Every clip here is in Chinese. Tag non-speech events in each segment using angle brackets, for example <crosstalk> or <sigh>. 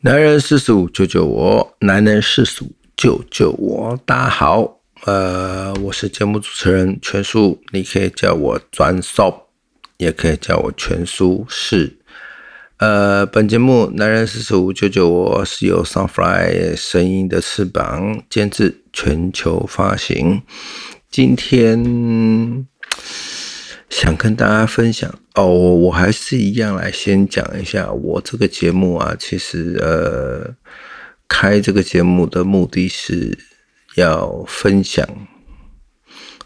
男人四十五救救我，男人四十五救救我。大家好，呃，我是节目主持人全叔，你可以叫我专叔，也可以叫我全叔是。呃，本节目《男人四十五救救我》是由 Sunfly 声音的翅膀监制，全球发行。今天。想跟大家分享哦，我还是一样来先讲一下我这个节目啊。其实呃，开这个节目的目的是要分享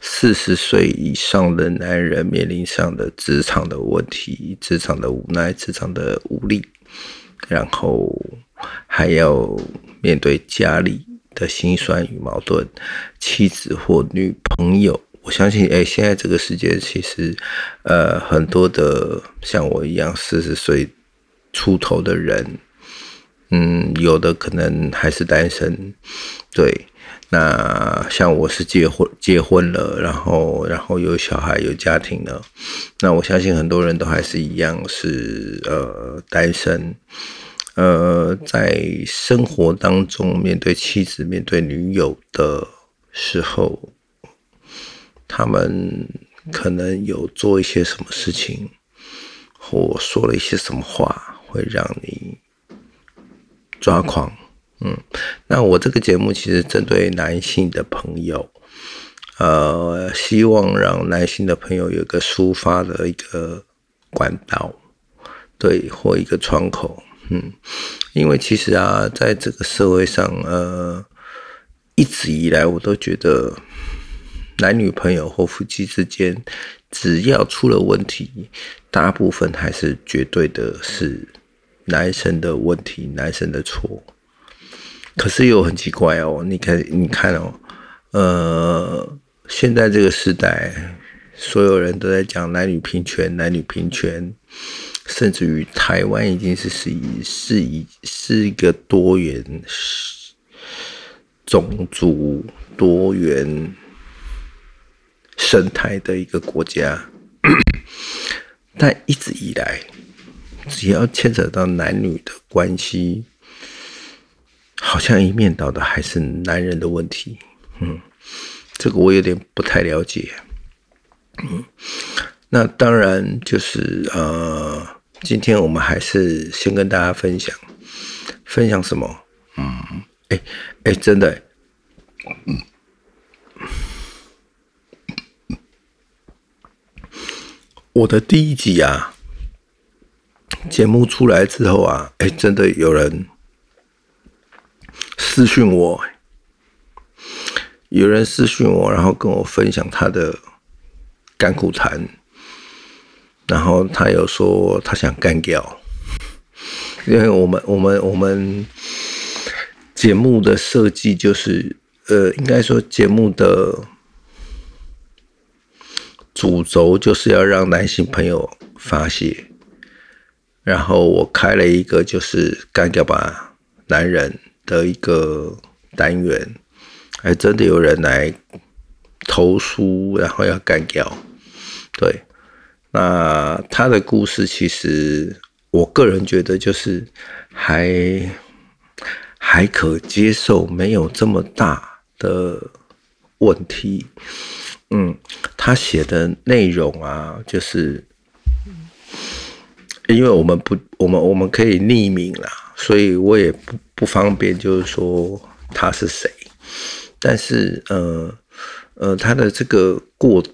四十岁以上的男人面临上的职场的问题、职场的无奈、职场的无力，然后还要面对家里的辛酸与矛盾，妻子或女朋友。我相信，哎，现在这个世界其实，呃，很多的像我一样四十岁出头的人，嗯，有的可能还是单身，对。那像我是结婚结婚了，然后然后有小孩有家庭了，那我相信很多人都还是一样是呃单身，呃，在生活当中面对妻子面对女友的时候。他们可能有做一些什么事情，或说了一些什么话，会让你抓狂。嗯，那我这个节目其实针对男性的朋友，呃，希望让男性的朋友有一个抒发的一个管道，对，或一个窗口。嗯，因为其实啊，在这个社会上，呃，一直以来我都觉得。男女朋友或夫妻之间，只要出了问题，大部分还是绝对的是男生的问题，男生的错。可是又很奇怪哦，你看，你看哦，呃，现在这个时代，所有人都在讲男女平权，男女平权，甚至于台湾已经是是以是以是一个多元种族多元。生态的一个国家，<coughs> 但一直以来，只要牵扯到男女的关系，好像一面倒的还是男人的问题。嗯，这个我有点不太了解。嗯，那当然就是呃，今天我们还是先跟大家分享，分享什么？嗯，哎哎，真的，嗯。我的第一集啊，节目出来之后啊，哎，真的有人私讯我，有人私讯我，然后跟我分享他的干苦谈，然后他有说他想干掉，因为我们我们我们节目的设计就是，呃，应该说节目的。主轴就是要让男性朋友发泄，然后我开了一个就是干掉吧男人的一个单元，还真的有人来投诉，然后要干掉。对，那他的故事其实我个人觉得就是还还可接受，没有这么大的问题。嗯，他写的内容啊，就是因为我们不，我们我们可以匿名啦，所以我也不不方便，就是说他是谁。但是，呃呃，他的这个过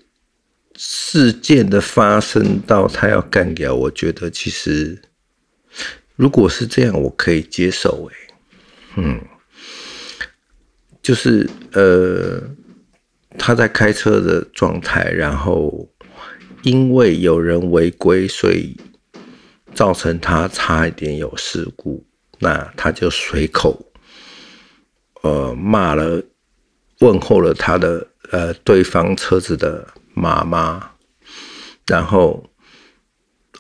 事件的发生到他要干掉，我觉得其实如果是这样，我可以接受。哎，嗯，就是呃。他在开车的状态，然后因为有人违规，所以造成他差一点有事故。那他就随口呃骂了、问候了他的呃对方车子的妈妈，然后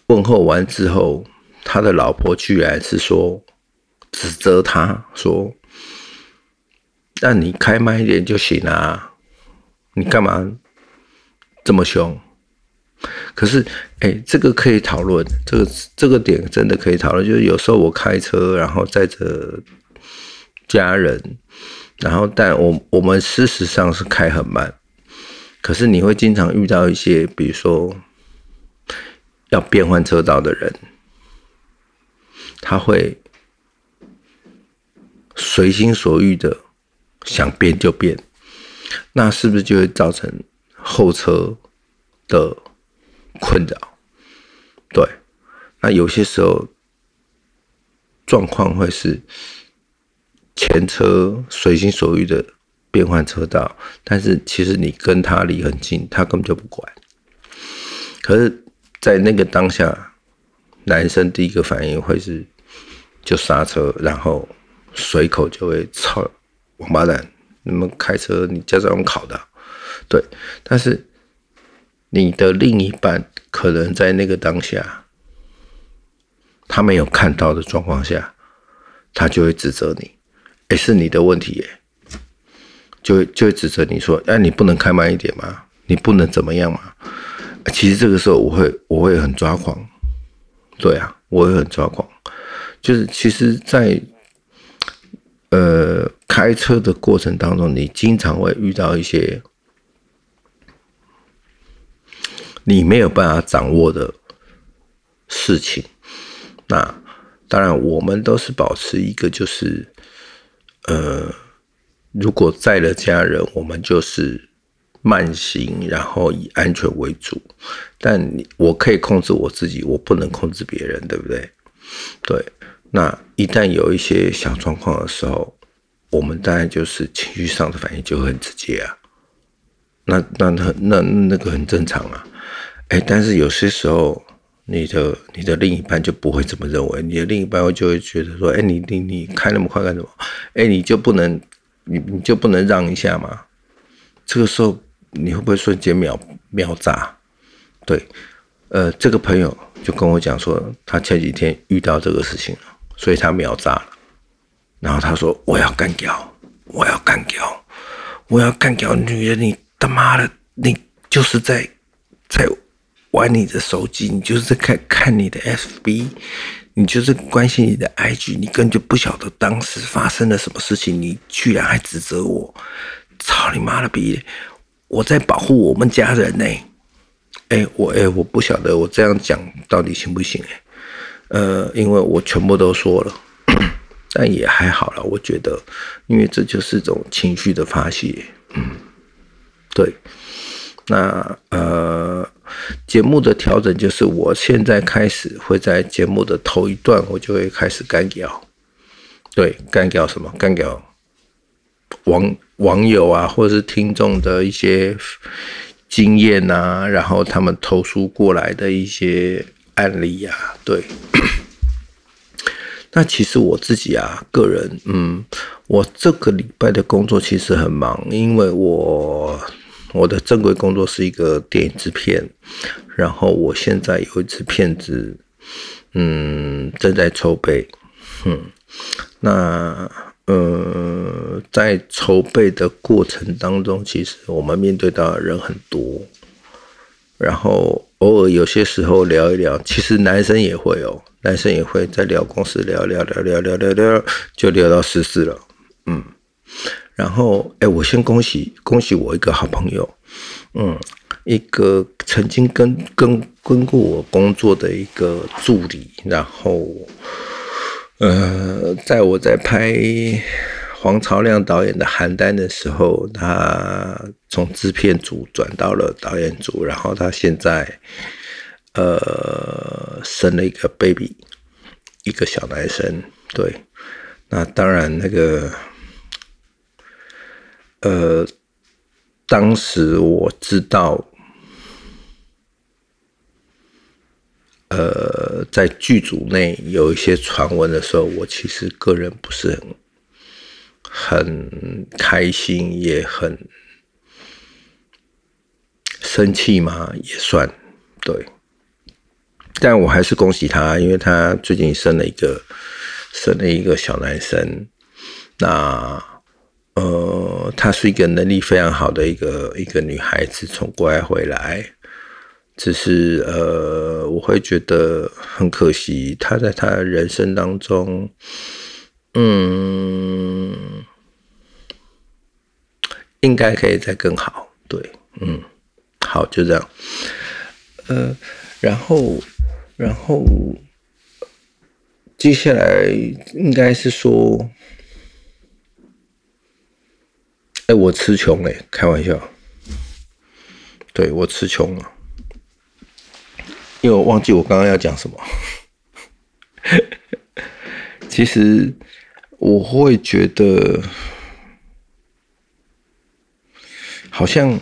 问候完之后，他的老婆居然是说指责他说：“那你开慢一点就行了啊。”你干嘛这么凶？可是，哎，这个可以讨论，这个这个点真的可以讨论。就是有时候我开车，然后载着家人，然后但我我们事实上是开很慢，可是你会经常遇到一些，比如说要变换车道的人，他会随心所欲的想变就变，那是不是就会造成后车的？困扰，对，那有些时候状况会是前车随心所欲的变换车道，但是其实你跟他离很近，他根本就不管。可是，在那个当下，男生第一个反应会是就刹车，然后随口就会操王八蛋，你们开车你驾照用考的，对，但是。你的另一半可能在那个当下，他没有看到的状况下，他就会指责你，哎，是你的问题耶，就就会指责你说，哎，你不能开慢一点吗？你不能怎么样吗？其实这个时候我会我会很抓狂，对啊，我会很抓狂，就是其实，在呃开车的过程当中，你经常会遇到一些。你没有办法掌握的事情，那当然，我们都是保持一个，就是，呃，如果载了家人，我们就是慢行，然后以安全为主。但我可以控制我自己，我不能控制别人，对不对？对。那一旦有一些小状况的时候，我们当然就是情绪上的反应就很直接啊。那那那那那个很正常啊。哎，但是有些时候，你的你的另一半就不会这么认为，你的另一半就会觉得说，哎，你你你开那么快干什么？哎，你就不能，你你就不能让一下吗？这个时候你会不会瞬间秒秒炸？对，呃，这个朋友就跟我讲说，他前几天遇到这个事情，所以他秒炸了。然后他说，我要干掉，我要干掉，我要干掉女人，你他妈的，你就是在在。玩你的手机，你就是在看看你的 FB，你就是关心你的 IG，你根本就不晓得当时发生了什么事情，你居然还指责我，操你妈的逼！我在保护我们家人呢，哎，我哎，我不晓得我这样讲到底行不行哎，呃，因为我全部都说了，<clears throat> 但也还好了，我觉得，因为这就是一种情绪的发泄，对，那呃。节目的调整就是，我现在开始会在节目的头一段，我就会开始干掉，对，干掉什么？干掉网网友啊，或者是听众的一些经验啊，然后他们投诉过来的一些案例呀，对。<coughs> 那其实我自己啊，个人，嗯，我这个礼拜的工作其实很忙，因为我。我的正规工作是一个电影制片，然后我现在有一支片子，嗯，正在筹备，嗯，那呃，在筹备的过程当中，其实我们面对到的人很多，然后偶尔有些时候聊一聊，其实男生也会哦，男生也会在聊公司，聊聊聊聊聊聊聊，就聊到十四了，嗯。然后，哎，我先恭喜恭喜我一个好朋友，嗯，一个曾经跟跟跟过我工作的一个助理，然后，呃，在我在拍黄朝亮导演的《邯郸》的时候，他从制片组转到了导演组，然后他现在，呃，生了一个 baby，一个小男生，对，那当然那个。呃，当时我知道，呃，在剧组内有一些传闻的时候，我其实个人不是很很开心，也很生气嘛，也算对。但我还是恭喜他，因为他最近生了一个生了一个小男生，那。呃，她是一个能力非常好的一个一个女孩子，从国外回来，只是呃，我会觉得很可惜，他在他人生当中，嗯，应该可以再更好。对，嗯，好，就这样。呃，然后，然后接下来应该是说，哎，我词穷嘞，开玩笑。对我词穷了。因为我忘记我刚刚要讲什么。<laughs> 其实我会觉得，好像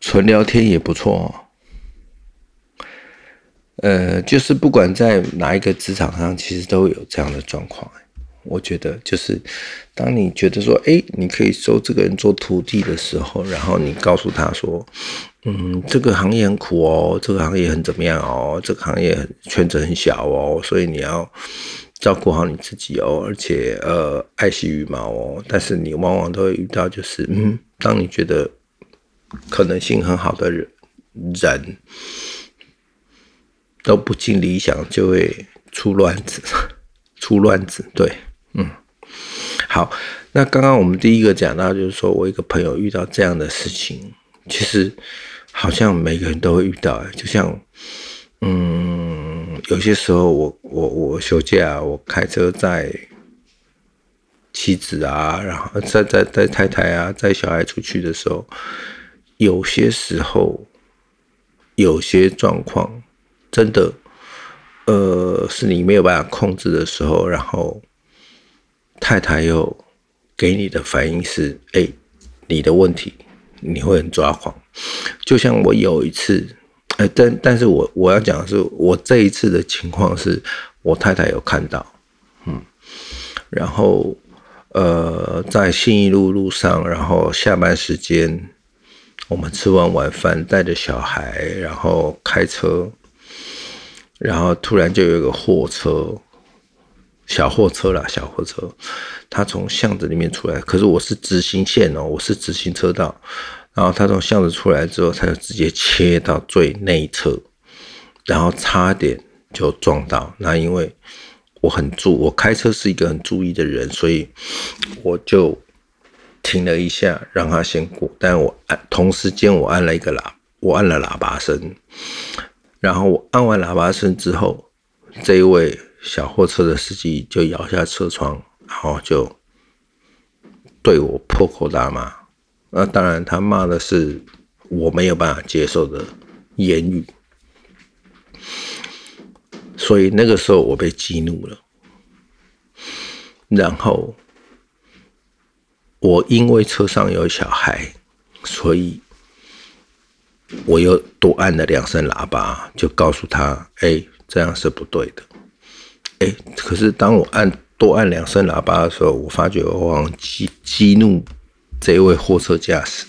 纯聊天也不错。哦呃，就是不管在哪一个职场上，其实都有这样的状况。我觉得，就是当你觉得说，哎，你可以收这个人做徒弟的时候，然后你告诉他说。嗯，这个行业很苦哦，这个行业很怎么样哦？这个行业圈子很小哦，所以你要照顾好你自己哦，而且呃，爱惜羽毛哦。但是你往往都会遇到，就是嗯，当你觉得可能性很好的人，人都不尽理想，就会出乱子，<laughs> 出乱子。对，嗯，好，那刚刚我们第一个讲到，就是说我一个朋友遇到这样的事情，其实。好像每个人都会遇到，就像，嗯，有些时候我我我休假，我开车载妻子啊，然后载载载太太啊，载小孩出去的时候，有些时候有些状况真的，呃，是你没有办法控制的时候，然后太太又给你的反应是，哎，你的问题，你会很抓狂。就像我有一次，哎，但但是我我要讲的是，我这一次的情况是我太太有看到，嗯，然后呃，在信义路路上，然后下班时间，我们吃完晚饭，带着小孩，然后开车，然后突然就有一个货车，小货车啦，小货车，他从巷子里面出来，可是我是直行线哦，我是直行车道。然后他从巷子出来之后，他就直接切到最内侧，然后差点就撞到。那因为我很注，我开车是一个很注意的人，所以我就停了一下，让他先过。但我按同时间我按了一个喇，我按了喇叭声。然后我按完喇叭声之后，这一位小货车的司机就摇下车窗，然后就对我破口大骂。那当然，他骂的是我没有办法接受的言语，所以那个时候我被激怒了。然后我因为车上有小孩，所以我又多按了两声喇叭，就告诉他：“哎，这样是不对的。”哎，可是当我按多按两声喇叭的时候，我发觉我好像激激怒。这位货车驾驶，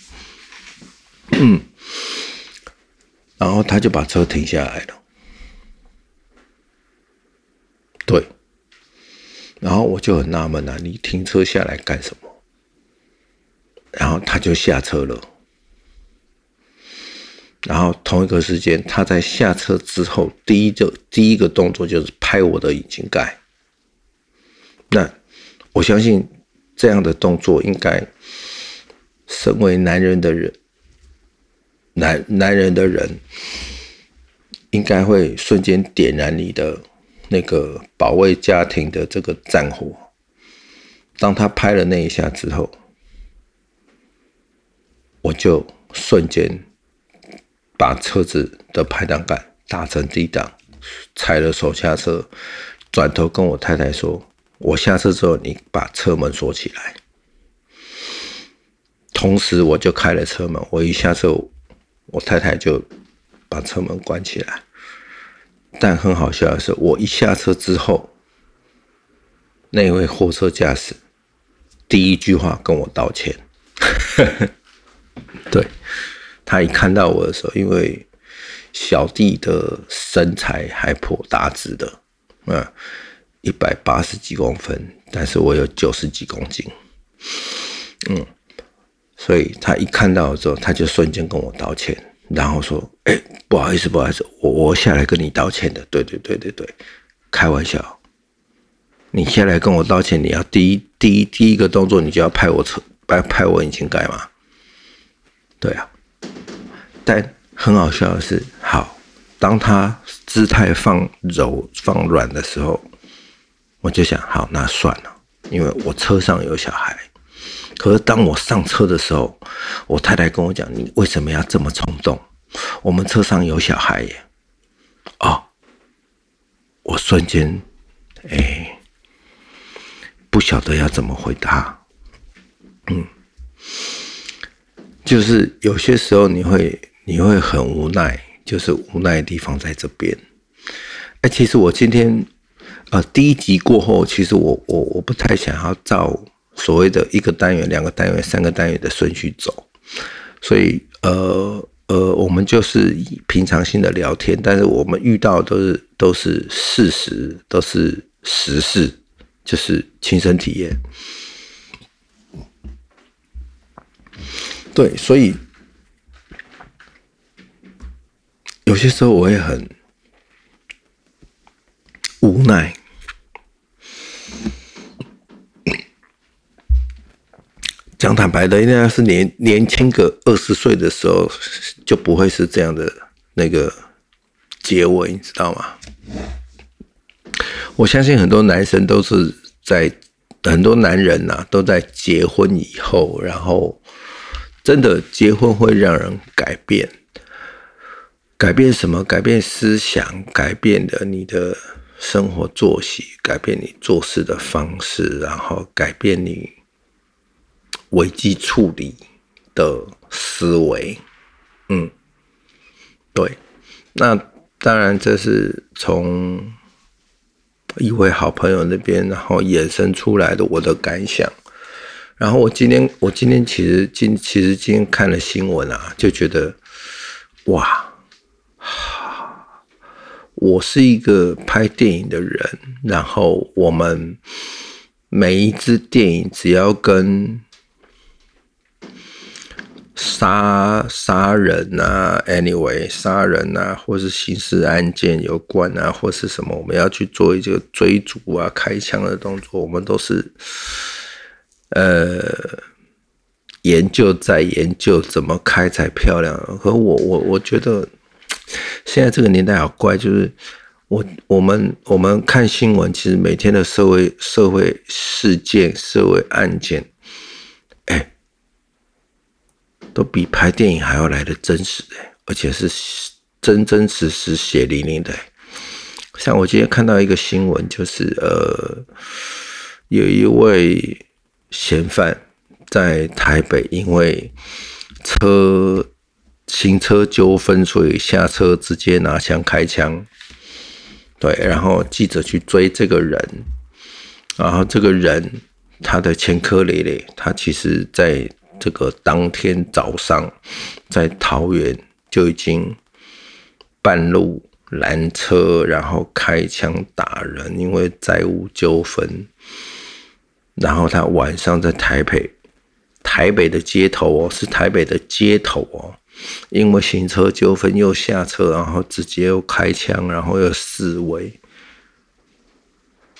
然后他就把车停下来了，对，然后我就很纳闷啊，你停车下来干什么？然后他就下车了，然后同一个时间，他在下车之后，第一个第一个动作就是拍我的引擎盖。那我相信这样的动作应该。身为男人的人，男男人的人，应该会瞬间点燃你的那个保卫家庭的这个战火。当他拍了那一下之后，我就瞬间把车子的排挡杆打成低档，踩了手刹车，转头跟我太太说：“我下车之后，你把车门锁起来。”同时，我就开了车门。我一下车，我太太就把车门关起来。但很好笑的是，我一下车之后，那位货车驾驶第一句话跟我道歉。对他一看到我的时候，因为小弟的身材还颇大只的，嗯，一百八十几公分，但是我有九十几公斤，嗯。所以他一看到之后，他就瞬间跟我道歉，然后说：“哎，不好意思，不好意思，我我下来跟你道歉的。”对对对对对，开玩笑，你下来跟我道歉，你要第一第一第一个动作，你就要拍我车拍拍我引擎盖嘛？对啊，但很好笑的是，好，当他姿态放柔放软的时候，我就想，好，那算了，因为我车上有小孩。可是当我上车的时候，我太太跟我讲：“你为什么要这么冲动？我们车上有小孩耶！”哦，我瞬间，哎，不晓得要怎么回答。嗯，就是有些时候你会你会很无奈，就是无奈的地方在这边。哎，其实我今天，呃，第一集过后，其实我我我不太想要照。所谓的一个单元、两个单元、三个单元的顺序走，所以呃呃，我们就是平常心的聊天，但是我们遇到都是都是事实，都是实事，就是亲身体验。对，所以有些时候我也很无奈。讲坦白的，应该是年年轻个二十岁的时候，就不会是这样的那个结尾，你知道吗？我相信很多男生都是在很多男人呐，都在结婚以后，然后真的结婚会让人改变，改变什么？改变思想，改变的你的生活作息，改变你做事的方式，然后改变你。危机处理的思维，嗯，对，那当然这是从一位好朋友那边，然后衍生出来的我的感想。然后我今天，我今天其实今其实今天看了新闻啊，就觉得哇，我是一个拍电影的人，然后我们每一支电影只要跟杀杀人啊，anyway，杀人啊，或是刑事案件有关啊，或是什么，我们要去做一个追逐啊、开枪的动作，我们都是呃研究在研究怎么开才漂亮。可我我我觉得现在这个年代好怪，就是我我们我们看新闻，其实每天的社会社会事件、社会案件。哎都比拍电影还要来的真实哎，而且是真真实实血淋淋的。像我今天看到一个新闻，就是呃，有一位嫌犯在台北因为车行车纠纷，所以下车直接拿枪开枪。对，然后记者去追这个人，然后这个人他的前科累累，他其实在。这个当天早上，在桃园就已经半路拦车，然后开枪打人，因为债务纠纷。然后他晚上在台北，台北的街头哦，是台北的街头哦，因为行车纠纷又下车，然后直接又开枪，然后又示威。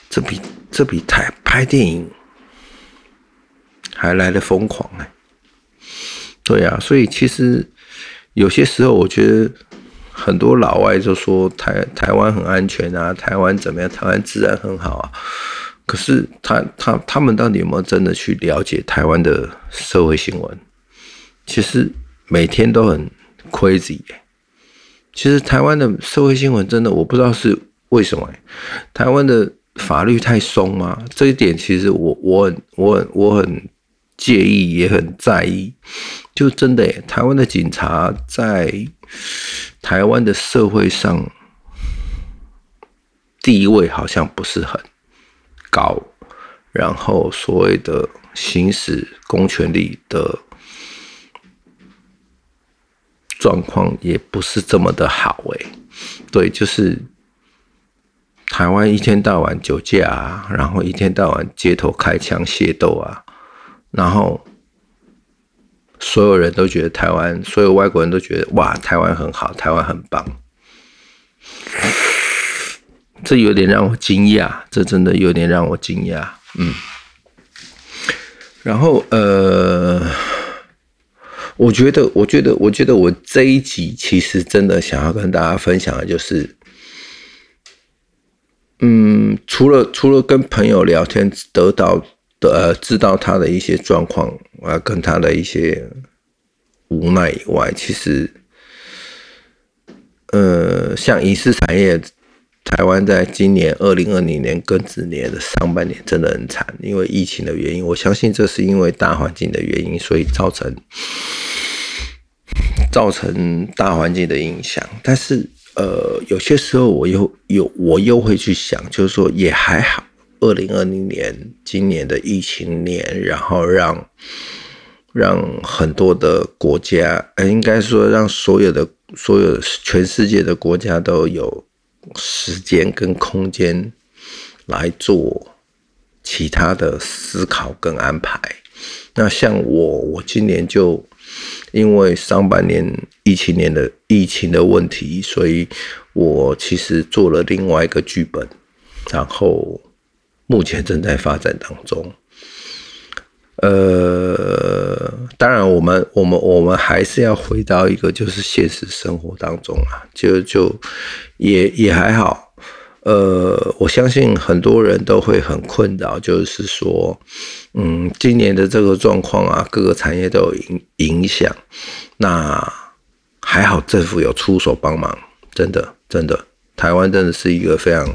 这比这比台拍电影还来的疯狂哎！对啊，所以其实有些时候，我觉得很多老外就说台台湾很安全啊，台湾怎么样？台湾自然很好啊。可是他他他们到底有没有真的去了解台湾的社会新闻？其实每天都很 crazy。其实台湾的社会新闻真的，我不知道是为什么。台湾的法律太松吗？这一点其实我我很我很我很。介意也很在意，就真的，台湾的警察在台湾的社会上地位好像不是很高，然后所谓的行使公权力的状况也不是这么的好，哎，对，就是台湾一天到晚酒驾啊，然后一天到晚街头开枪械斗啊。然后所有人都觉得台湾，所有外国人都觉得哇，台湾很好，台湾很棒。这有点让我惊讶，这真的有点让我惊讶。嗯，然后呃，我觉得，我觉得，我觉得我这一集其实真的想要跟大家分享的就是，嗯，除了除了跟朋友聊天得到的呃知道他的一些状况，啊，跟他的一些无奈以外，其实，呃，像影视产业。台湾在今年二零二零年庚子年的上半年真的很惨，因为疫情的原因。我相信这是因为大环境的原因，所以造成造成大环境的影响。但是，呃，有些时候我又有我又会去想，就是说也还好，二零二零年今年的疫情年，然后让让很多的国家，呃，应该说让所有的所有全世界的国家都有。时间跟空间来做其他的思考跟安排。那像我，我今年就因为上半年疫情年的疫情的问题，所以我其实做了另外一个剧本，然后目前正在发展当中。呃，当然，我们我们我们还是要回到一个就是现实生活当中啊，就就也也还好。呃，我相信很多人都会很困扰，就是说，嗯，今年的这个状况啊，各个产业都有影影响。那还好，政府有出手帮忙，真的真的，台湾真的是一个非常。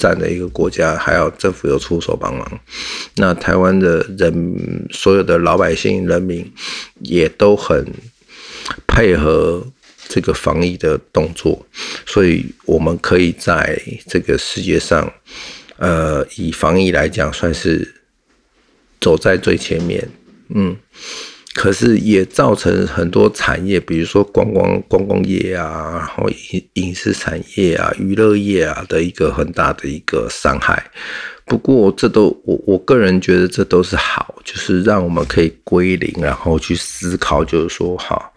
站的一个国家，还有政府有出手帮忙，那台湾的人，所有的老百姓人民也都很配合这个防疫的动作，所以我们可以在这个世界上，呃，以防疫来讲，算是走在最前面，嗯。可是也造成很多产业，比如说观光观光业啊，然后影影视产业啊、娱乐业啊的一个很大的一个伤害。不过这都我我个人觉得这都是好，就是让我们可以归零，然后去思考，就是说哈，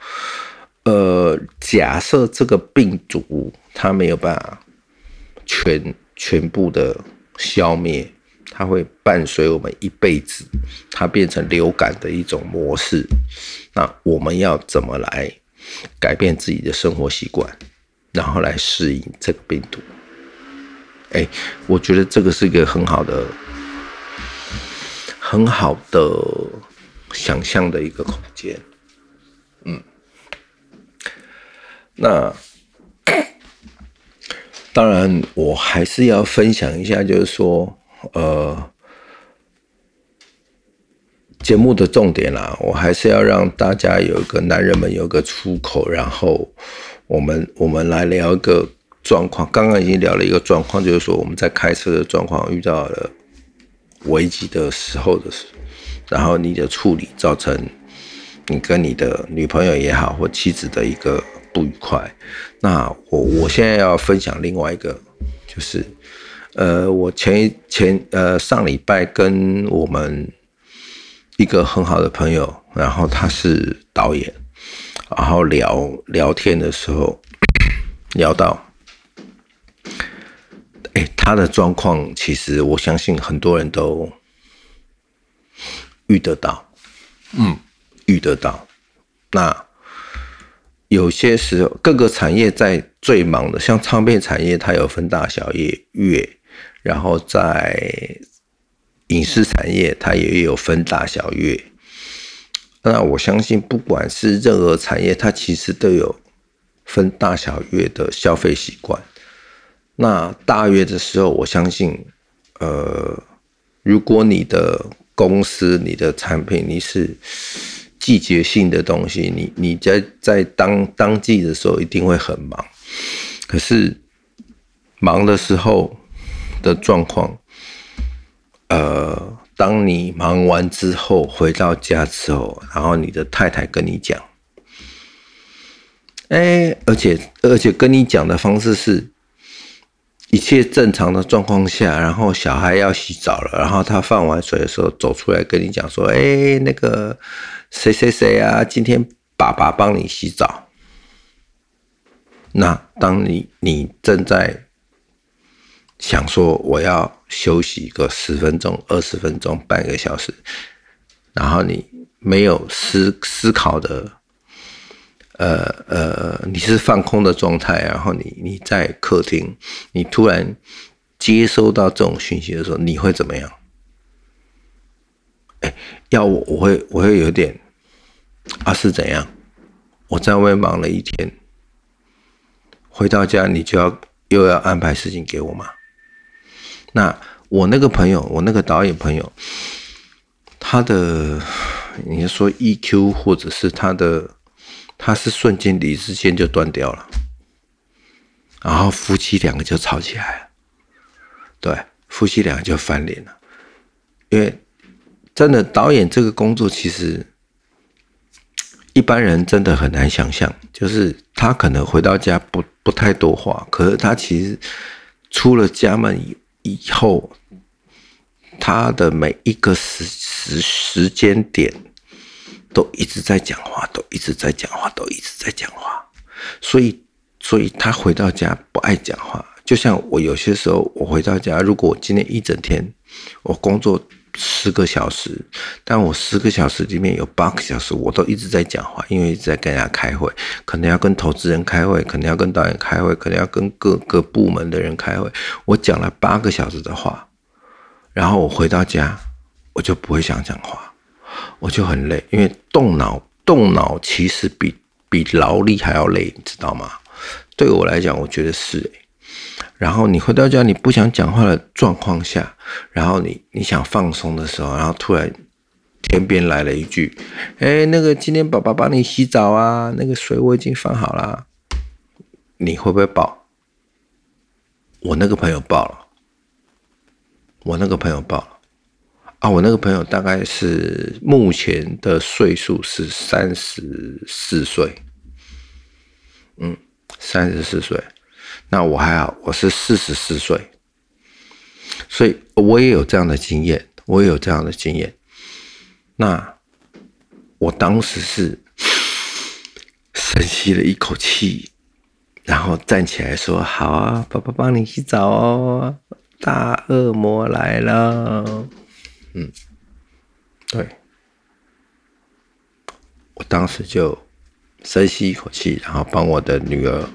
呃，假设这个病毒它没有办法全全部的消灭。它会伴随我们一辈子，它变成流感的一种模式。那我们要怎么来改变自己的生活习惯，然后来适应这个病毒？哎，我觉得这个是一个很好的、很好的想象的一个空间。嗯，那 <coughs> 当然，我还是要分享一下，就是说。呃，节目的重点啦，我还是要让大家有一个男人们有个出口，然后我们我们来聊一个状况。刚刚已经聊了一个状况，就是说我们在开车的状况遇到了危机的时候的事，然后你的处理造成你跟你的女朋友也好或妻子的一个不愉快。那我我现在要分享另外一个，就是。呃，我前一前呃上礼拜跟我们一个很好的朋友，然后他是导演，然后聊聊天的时候 <coughs> 聊到，哎，他的状况其实我相信很多人都遇得到，嗯，遇得到。那有些时候各个产业在最忙的，像唱片产业，它有分大小业月。然后在影视产业，它也有分大小月。那我相信，不管是任何产业，它其实都有分大小月的消费习惯。那大月的时候，我相信，呃，如果你的公司、你的产品你是季节性的东西，你你在在当当季的时候一定会很忙。可是忙的时候，的状况，呃，当你忙完之后回到家之后，然后你的太太跟你讲，哎，而且而且跟你讲的方式是一切正常的状况下，然后小孩要洗澡了，然后他放完水的时候走出来跟你讲说：“哎，那个谁谁谁啊，今天爸爸帮你洗澡。”那当你你正在想说我要休息个十分钟、二十分钟、半个小时，然后你没有思思考的。呃呃，你是放空的状态，然后你你在客厅，你突然接收到这种讯息的时候，你会怎么样？哎，要我我会我会有点啊是怎样？我在外面忙了一天，回到家你就要又要安排事情给我吗？那我那个朋友，我那个导演朋友，他的你说 EQ 或者是他的。他是瞬间理智线就断掉了，然后夫妻两个就吵起来了，对，夫妻两个就翻脸了，因为真的导演这个工作其实一般人真的很难想象，就是他可能回到家不不太多话，可是他其实出了家门以以后，他的每一个时时时间点。都一直在讲话，都一直在讲话，都一直在讲话，所以，所以他回到家不爱讲话。就像我有些时候，我回到家，如果我今天一整天我工作十个小时，但我十个小时里面有八个小时我都一直在讲话，因为一直在跟人家开会，可能要跟投资人开会，可能要跟导演开会，可能要跟各个部门的人开会。我讲了八个小时的话，然后我回到家，我就不会想讲话。我就很累，因为动脑动脑其实比比劳力还要累，你知道吗？对我来讲，我觉得是。然后你回到家，你不想讲话的状况下，然后你你想放松的时候，然后突然天边来了一句：“哎，那个今天爸爸帮你洗澡啊，那个水我已经放好了。”你会不会抱？我那个朋友抱了，我那个朋友抱了。啊，我那个朋友大概是目前的岁数是三十四岁，嗯，三十四岁。那我还好，我是四十四岁，所以我也有这样的经验，我也有这样的经验。那我当时是 <laughs> 深吸了一口气，然后站起来说：“好啊，爸爸帮你洗澡哦，大恶魔来了。”嗯，对，我当时就深吸一口气，然后帮我的女儿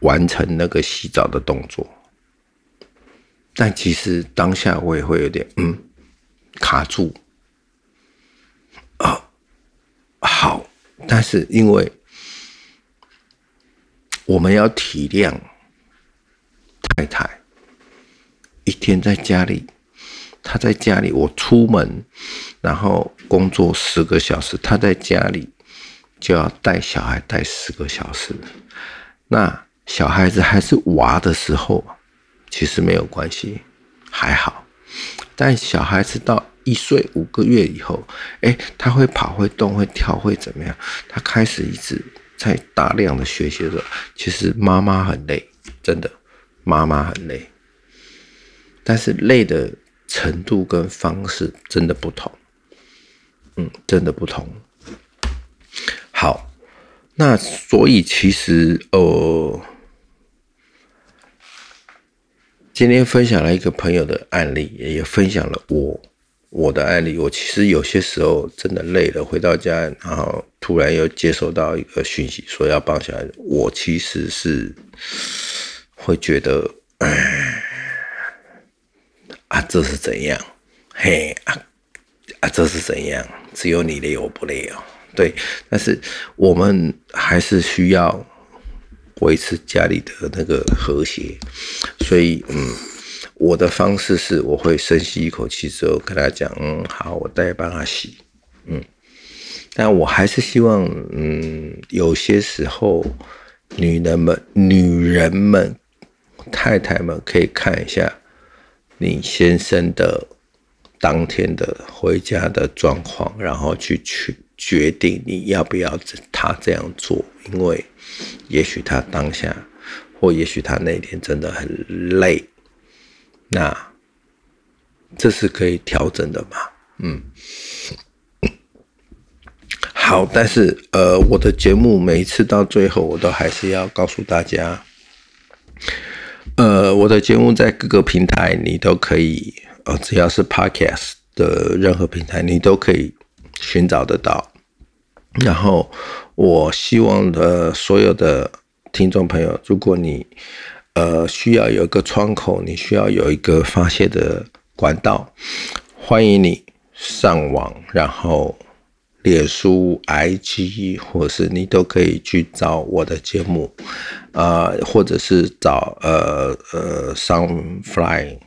完成那个洗澡的动作。但其实当下我也会有点嗯卡住啊，好，但是因为我们要体谅太太一天在家里。她在家里，我出门，然后工作十个小时，她在家里就要带小孩带十个小时。那小孩子还是娃的时候，其实没有关系，还好。但小孩子到一岁五个月以后，哎，他会跑、会动、会跳、会怎么样？他开始一直在大量的学习的时候，其实妈妈很累，真的，妈妈很累。但是累的。程度跟方式真的不同，嗯，真的不同。好，那所以其实呃，今天分享了一个朋友的案例，也分享了我我的案例。我其实有些时候真的累了，回到家，然后突然又接收到一个讯息，说要帮小孩，我其实是会觉得，啊，这是怎样？嘿啊啊，这是怎样？只有你累，我不累哦。对，但是我们还是需要维持家里的那个和谐。所以，嗯，我的方式是，我会深吸一口气之后跟他讲，嗯，好，我再帮他洗，嗯。但我还是希望，嗯，有些时候，女人们、女人们、太太们可以看一下。你先生的当天的回家的状况，然后去去决定你要不要他这样做，因为也许他当下或也许他那天真的很累，那这是可以调整的嘛？嗯，<coughs> 好，但是呃，我的节目每一次到最后，我都还是要告诉大家，呃，我的节目在各个平台你都可以，呃，只要是 Podcast 的任何平台，你都可以寻找得到。然后，我希望的所有的听众朋友，如果你呃需要有一个窗口，你需要有一个发泄的管道，欢迎你上网，然后脸书、IG，或是你都可以去找我的节目，啊，或者是找呃呃 Soundfly。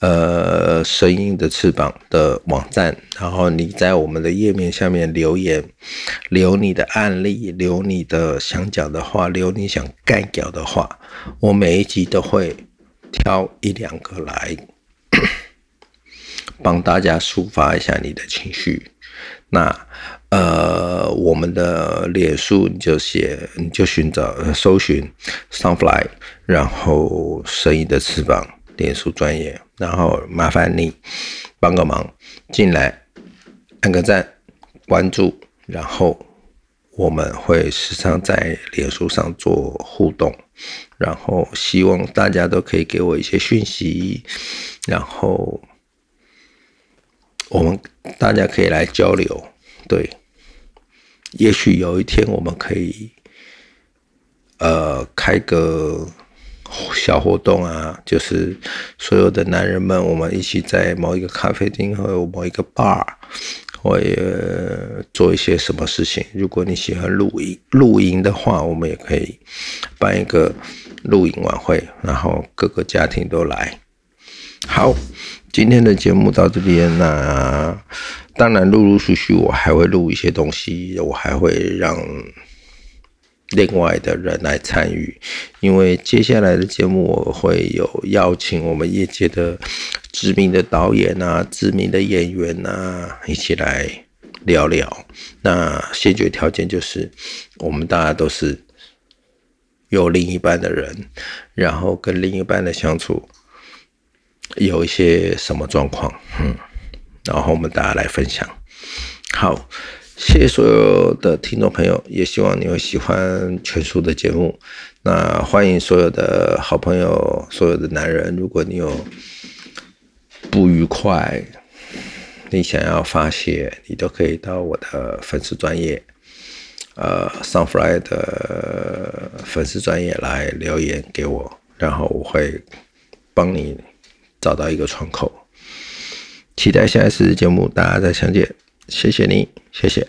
呃，声音的翅膀的网站，然后你在我们的页面下面留言，留你的案例，留你的想讲的话，留你想干掉的话，我每一集都会挑一两个来 <coughs> 帮大家抒发一下你的情绪。那呃，我们的脸书你就写，你就寻找搜寻 Sunfly，然后声音的翅膀。脸书专业，然后麻烦你帮个忙进来，按个赞，关注，然后我们会时常在脸书上做互动，然后希望大家都可以给我一些讯息，然后我们大家可以来交流，对，也许有一天我们可以呃开个。小活动啊，就是所有的男人们，我们一起在某一个咖啡厅或某一个 bar，或也做一些什么事情。如果你喜欢露营，露营的话，我们也可以办一个露营晚会，然后各个家庭都来。好，今天的节目到这边，那当然陆陆续续我还会录一些东西，我还会让。另外的人来参与，因为接下来的节目我会有邀请我们业界的知名的导演啊、知名的演员啊一起来聊聊。那先决条件就是我们大家都是有另一半的人，然后跟另一半的相处有一些什么状况，嗯，然后我们大家来分享。好。谢谢所有的听众朋友，也希望你会喜欢全叔的节目。那欢迎所有的好朋友，所有的男人，如果你有不愉快，你想要发泄，你都可以到我的粉丝专业，呃，Sunfly 的粉丝专业来留言给我，然后我会帮你找到一个窗口。期待下一次节目，大家再相见。谢谢你，谢谢。